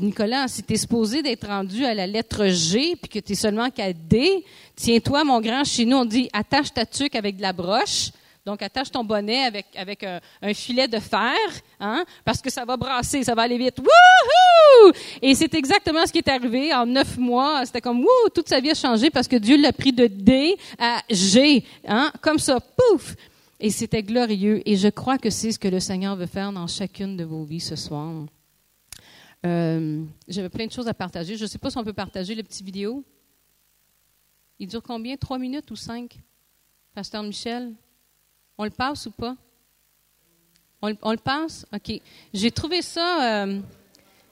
[SPEAKER 1] Nicolas, si tu es supposé d'être rendu à la lettre G, puis que tu es seulement qu'à D, tiens-toi, mon grand, chez nous, on dit attache ta tuque avec de la broche. Donc, attache ton bonnet avec, avec un, filet de fer, hein, parce que ça va brasser, ça va aller vite. Wouhou! Et c'est exactement ce qui est arrivé en neuf mois. C'était comme, wouh, toute sa vie a changé parce que Dieu l'a pris de D à G, hein, comme ça, pouf! Et c'était glorieux. Et je crois que c'est ce que le Seigneur veut faire dans chacune de vos vies ce soir. Euh, J'avais plein de choses à partager. Je ne sais pas si on peut partager les petites vidéos. Il dure combien? Trois minutes ou cinq? Pasteur Michel? On le passe ou pas? On, le passe? OK. J'ai trouvé ça. Euh,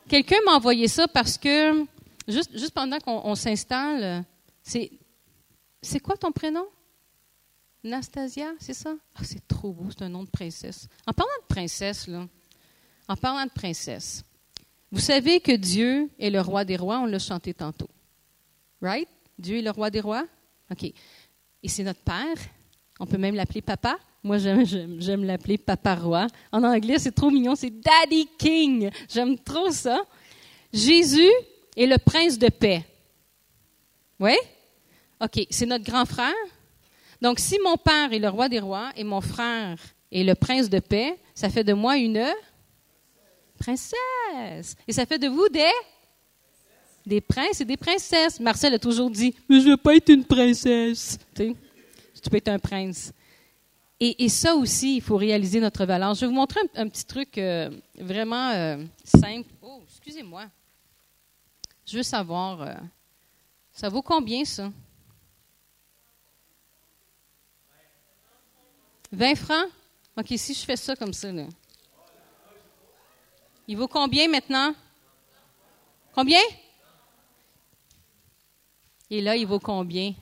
[SPEAKER 1] quelqu'un m'a envoyé ça parce que, juste, pendant qu'on s'installe, c'est. C'est quoi ton prénom? Nastasia, c'est ça? Ah, c'est trop beau, c'est un nom de princesse. En parlant de princesse, là, en parlant de princesse, vous savez que Dieu est le roi des rois, on l'a chanté tantôt. Right? Dieu est le roi des rois? OK. Et c'est notre Père. On peut même l'appeler Papa. Moi, j'aime l'appeler Papa Roi. En anglais, c'est trop mignon, c'est Daddy King. J'aime trop ça. Jésus est le prince de paix. Oui? OK, c'est notre grand frère. Donc, si mon père est le roi des rois et mon frère est le prince de paix, ça fait de moi une princesse. Et ça fait de vous des des princes et des princesses. Marcel a toujours dit, mais je ne veux pas être une princesse. Tu, tu peux être un prince. Et, ça aussi, il faut réaliser notre valeur. Je vais vous montrer un, petit truc euh, vraiment euh, simple. Oh, excusez-moi. Je veux savoir, euh, ça vaut combien ça? 20 francs? OK, si je fais ça comme ça, là. Il vaut combien maintenant? Combien? Et là, il vaut combien?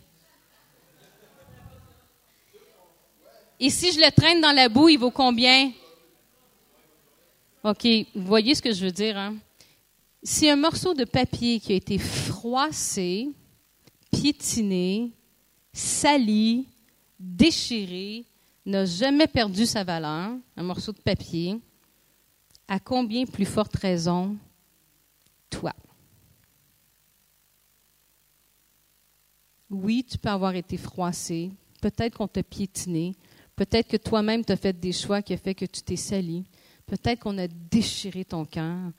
[SPEAKER 1] Et si je le traîne dans la boue, il vaut combien? OK, vous voyez ce que je veux dire, hein? Si un morceau de papier qui a été froissé, piétiné, sali, déchiré, n'a jamais perdu sa valeur, un morceau de papier, à combien plus forte raison toi? Oui, tu peux avoir été froissé, peut-être qu'on t'a piétiné, Peut-être que toi-même, tu as fait des choix qui ont fait que tu t'es sali. Peut-être qu'on a déchiré ton cœur,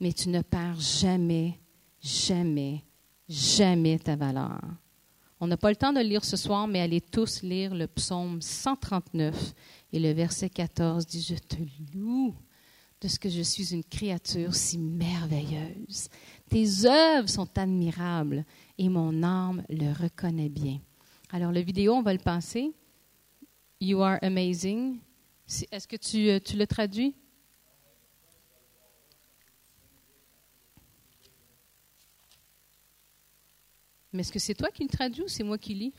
[SPEAKER 1] mais tu ne perds jamais, jamais, jamais ta valeur. On n'a pas le temps de lire ce soir, mais allez tous lire le psaume 139 et le verset 14 dit, Je te loue de ce que je suis une créature si merveilleuse. Tes œuvres sont admirables et mon âme le reconnaît bien. Alors, la vidéo, on va le passer. You are amazing. Est-ce que tu, euh, tu le traduis? Mais est-ce que c'est toi qui le traduis ou c'est moi qui lis?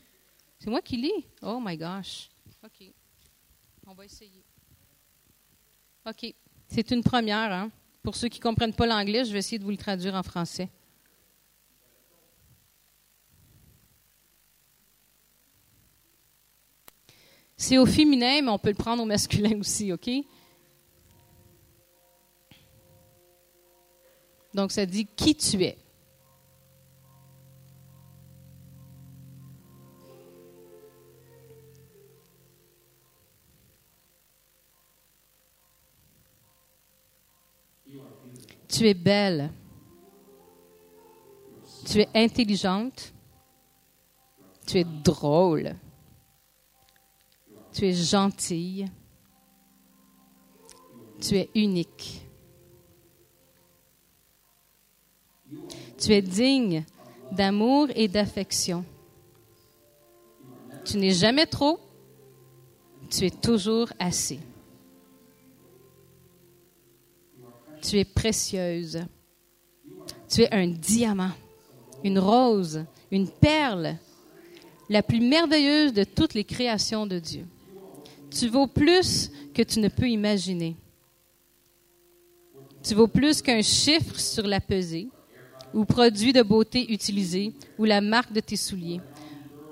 [SPEAKER 1] C'est moi qui lis? Oh my gosh. OK. On va essayer. OK. C'est une première. Hein? Pour ceux qui ne comprennent pas l'anglais, je vais essayer de vous le traduire en français. C'est au féminin, mais on peut le prendre au masculin aussi, OK? Donc, ça dit qui tu es. Tu es belle. Tu es intelligente. Tu es drôle. Tu es gentille. Tu es unique. Tu es digne d'amour et d'affection. Tu n'es jamais trop. Tu es toujours assez. Tu es précieuse. Tu es un diamant, une rose, une perle, la plus merveilleuse de toutes les créations de Dieu. Tu vaux plus que tu ne peux imaginer. Tu vaux plus qu'un chiffre sur la pesée, ou produit de beauté utilisé, ou la marque de tes souliers,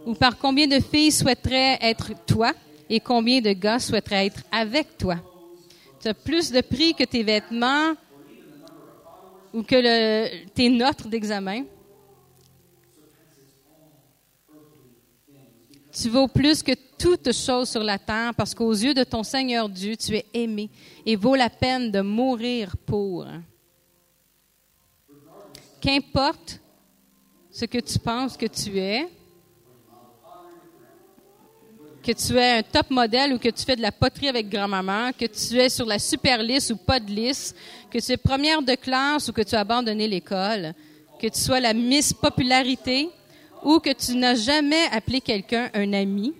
[SPEAKER 1] ou par combien de filles souhaiteraient être toi et combien de gars souhaiteraient être avec toi. Tu as plus de prix que tes vêtements ou que tes notes d'examen. Tu vaux plus que toute chose sur la terre parce qu'aux yeux de ton Seigneur Dieu, tu es aimé et vaut la peine de mourir pour. Qu'importe ce que tu penses que tu es, que tu es un top modèle ou que tu fais de la poterie avec grand-maman, que tu es sur la super liste ou pas de liste, que tu es première de classe ou que tu as abandonné l'école, que tu sois la Miss Popularité ou que tu n'as jamais appelé quelqu'un un ami,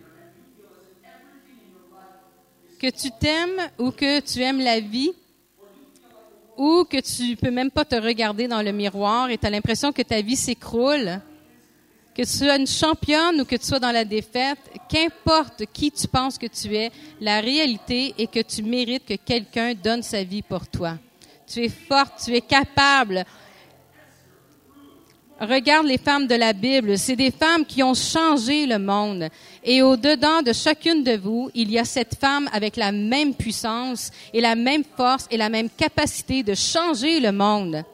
[SPEAKER 1] que tu t'aimes ou que tu aimes la vie, ou que tu peux même pas te regarder dans le miroir et tu as l'impression que ta vie s'écroule, que tu sois une championne ou que tu sois dans la défaite, qu'importe qui tu penses que tu es, la réalité est que tu mérites que quelqu'un donne sa vie pour toi. Tu es forte, tu es capable. Regarde les femmes de la Bible, c'est des femmes qui ont changé le monde. Et au-dedans de chacune de vous, il y a cette femme avec la même puissance et la même force et la même capacité de changer le monde.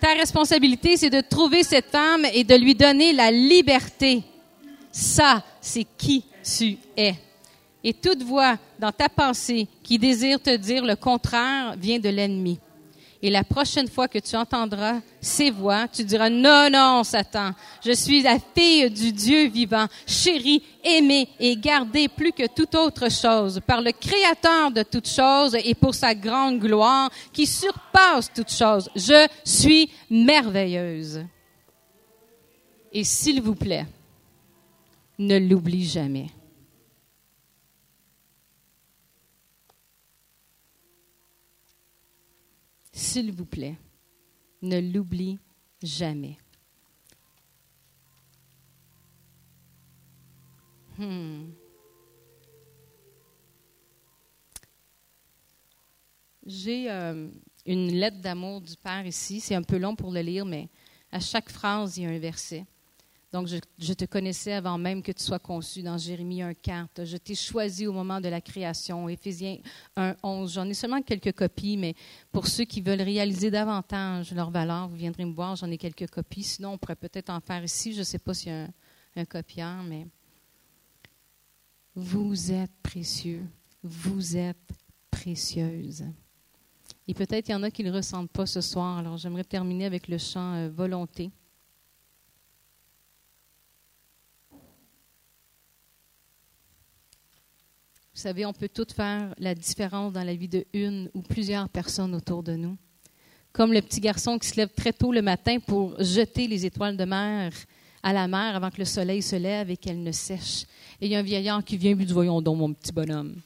[SPEAKER 1] Ta responsabilité, c'est de trouver cette femme et de lui donner la liberté. Ça, c'est qui tu es. Et toute voix dans ta pensée qui désire te dire le contraire vient de l'ennemi. Et la prochaine fois que tu entendras ces voix, tu diras, non, non, Satan, je suis la fille du Dieu vivant, chérie, aimée et gardée plus que toute autre chose par le Créateur de toutes choses et pour sa grande gloire qui surpasse toutes choses. Je suis merveilleuse. Et s'il vous plaît, ne l'oublie jamais. S'il vous plaît, ne l'oublie jamais. Hmm. J'ai euh, une lettre d'amour du Père ici. C'est un peu long pour le lire, mais à chaque phrase, il y a un verset. Donc, je, te connaissais avant même que tu sois conçu dans Jérémie 1.4. Je t'ai choisi au moment de la création. Éphésiens 1.11. J'en ai seulement quelques copies, mais pour ceux qui veulent réaliser davantage leur valeur, vous viendrez me voir. J'en ai quelques copies. Sinon, on pourrait peut-être en faire ici. Je ne sais pas s'il y a un, copieur, mais vous êtes précieux. Vous êtes précieuse. Et peut-être il y en a qui ne le ressentent pas ce soir. Alors, j'aimerais terminer avec le chant euh, Volonté. Vous savez, on peut tout faire la différence dans la vie de une ou plusieurs personnes autour de nous. Comme le petit garçon qui se lève très tôt le matin pour jeter les étoiles de mer à la mer avant que le soleil se lève et qu'elle ne sèche. Et il y a un vieillard qui vient lui dit Voyons donc, mon petit bonhomme.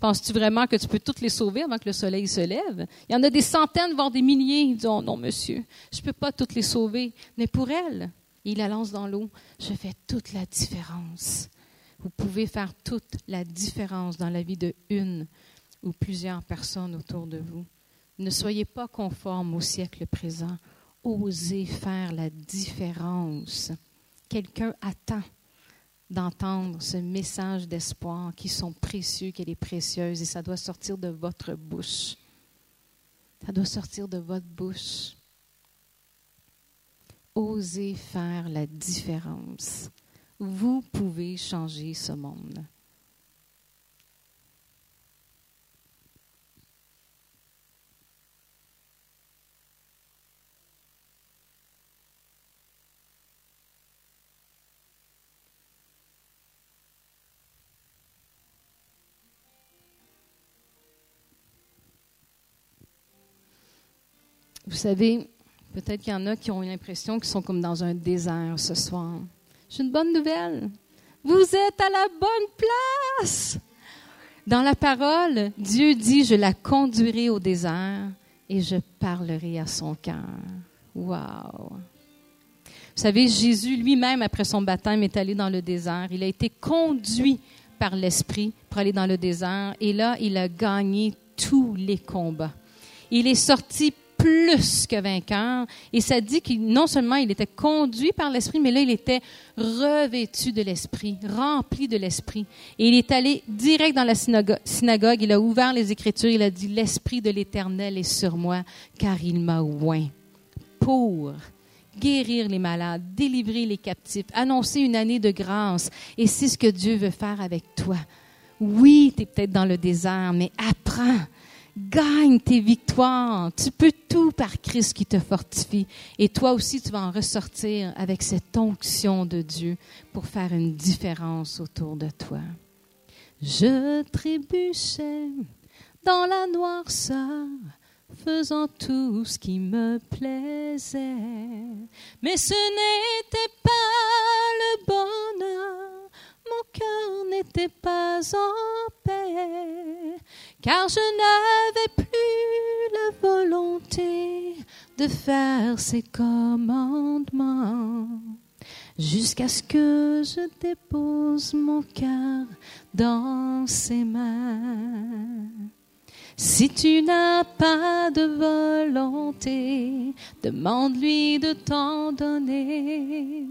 [SPEAKER 1] Penses-tu vraiment que tu peux toutes les sauver avant que le soleil se lève? Il y en a des centaines, voire des milliers. Il dit oh, Non, monsieur, je ne peux pas toutes les sauver. Mais pour elle, il la lance dans l'eau. Je fais toute la différence. Vous pouvez faire toute la différence dans la vie de une ou plusieurs personnes autour de vous. Ne soyez pas conformes au siècle présent. Osez faire la différence. Quelqu'un attend d'entendre ce message d'espoir qui sont précieux, qu'elle est précieuse, et ça doit sortir de votre bouche. Ça doit sortir de votre bouche. Osez faire la différence. Vous pouvez changer ce monde. Vous savez, peut-être qu'il y en a qui ont l'impression qu'ils sont comme dans un désert ce soir. J'ai une bonne nouvelle. Vous êtes à la bonne place. Dans la parole, Dieu dit, je la conduirai au désert et je parlerai à son cœur. Wow! Vous savez, Jésus lui-même, après son baptême, est allé dans le désert. Il a été conduit par l'Esprit pour aller dans le désert. Et là, il a gagné tous les combats. Il est sorti plus que vainqueur. Et ça dit qu'il non seulement il était conduit par l'Esprit, mais là, il était revêtu de l'Esprit, rempli de l'Esprit. Et il est allé direct dans la synagogue, il a ouvert les Écritures, il a dit, l'Esprit de l'Éternel est sur moi, car il m'a oint pour guérir les malades, délivrer les captifs, annoncer une année de grâce. Et c'est ce que Dieu veut faire avec toi. Oui, tu es peut-être dans le désert, mais apprends Gagne tes victoires. Tu peux tout par Christ qui te fortifie. Et toi aussi, tu vas en ressortir avec cette onction de Dieu pour faire une différence autour de toi. Je trébuchais dans la noirceur, faisant tout ce qui me plaisait. Mais ce n'était pas le bonheur mon cœur n'était pas en paix, car je n'avais plus la volonté de faire ses commandements, jusqu'à ce que je dépose mon cœur dans ses mains. Si tu n'as pas de volonté, demande-lui de t'en donner.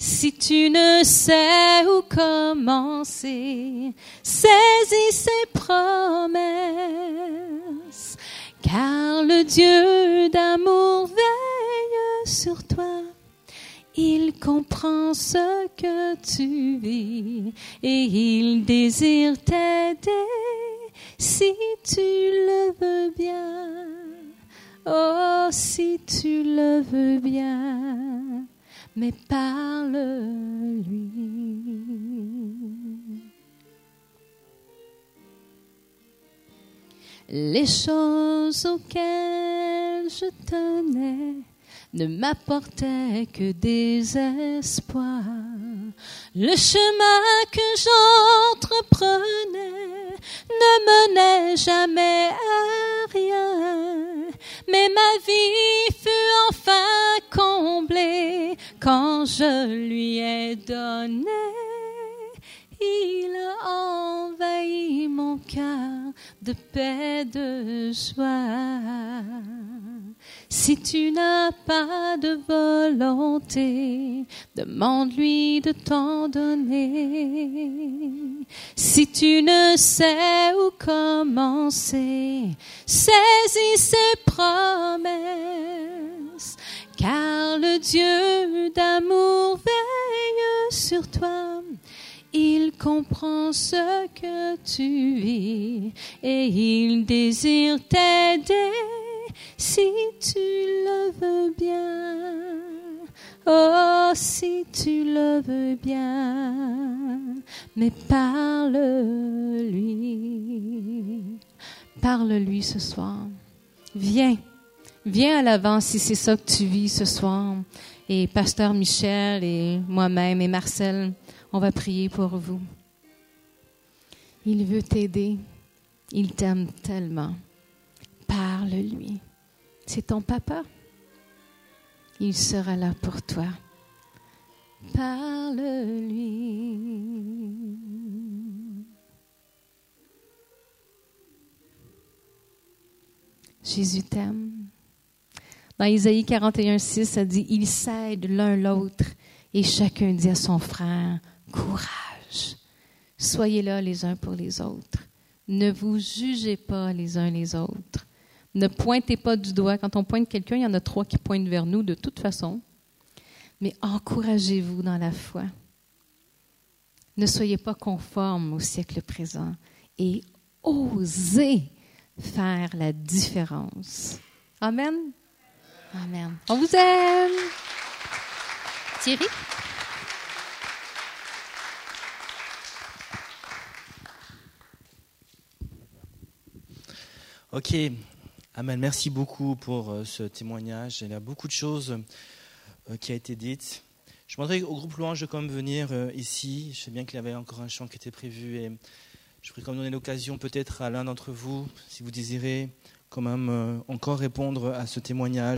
[SPEAKER 1] Si tu ne sais où commencer, saisis ses promesses, car le Dieu d'amour veille sur toi. Il comprend ce que tu vis et il désire t'aider si tu le veux bien. Oh, si tu le veux bien mais parle-lui. Les choses auxquelles je tenais ne m'apportaient que des espoirs. Le chemin que j'entreprenais ne menait jamais à rien, mais ma vie fut enfin comblée quand je lui ai donné. Il a envahi mon cœur de paix, de joie. Si tu n'as pas de volonté, demande-lui de t'en donner. Si tu ne sais où commencer, saisis ses promesses, car le Dieu d'amour veille sur toi. Il comprend ce que tu vis et il désire t'aider si tu le veux bien. Oh, si tu le veux bien, mais parle-lui. Parle-lui ce soir. Viens. Viens à l'avant si c'est ça que tu vis ce soir. Et Pasteur Michel et moi-même et Marcel, on va prier pour vous. Il veut t'aider. Il t'aime tellement. Parle-lui. C'est ton papa. Il sera là pour toi. Parle-lui. Jésus t'aime. Dans Isaïe 41, 6, ça dit, ils s'aident l'un l'autre et chacun dit à son frère, courage, soyez là les uns pour les autres. Ne vous jugez pas les uns les autres. Ne pointez pas du doigt. Quand on pointe quelqu'un, il y en a trois qui pointent vers nous de toute façon. Mais encouragez-vous dans la foi. Ne soyez pas conformes au siècle présent et osez faire la différence. Amen. Amen. On vous aime. Thierry?
[SPEAKER 2] OK. Amen. Merci beaucoup pour euh, ce témoignage. Il y a beaucoup de choses euh, qui ont été dites. Je demanderais au groupe louange de comme venir euh, ici. Je sais bien qu'il y avait encore un chant qui était prévu et je voudrais comme donner l'occasion peut-être à l'un d'entre vous, si vous désirez quand même encore répondre à ce témoignage.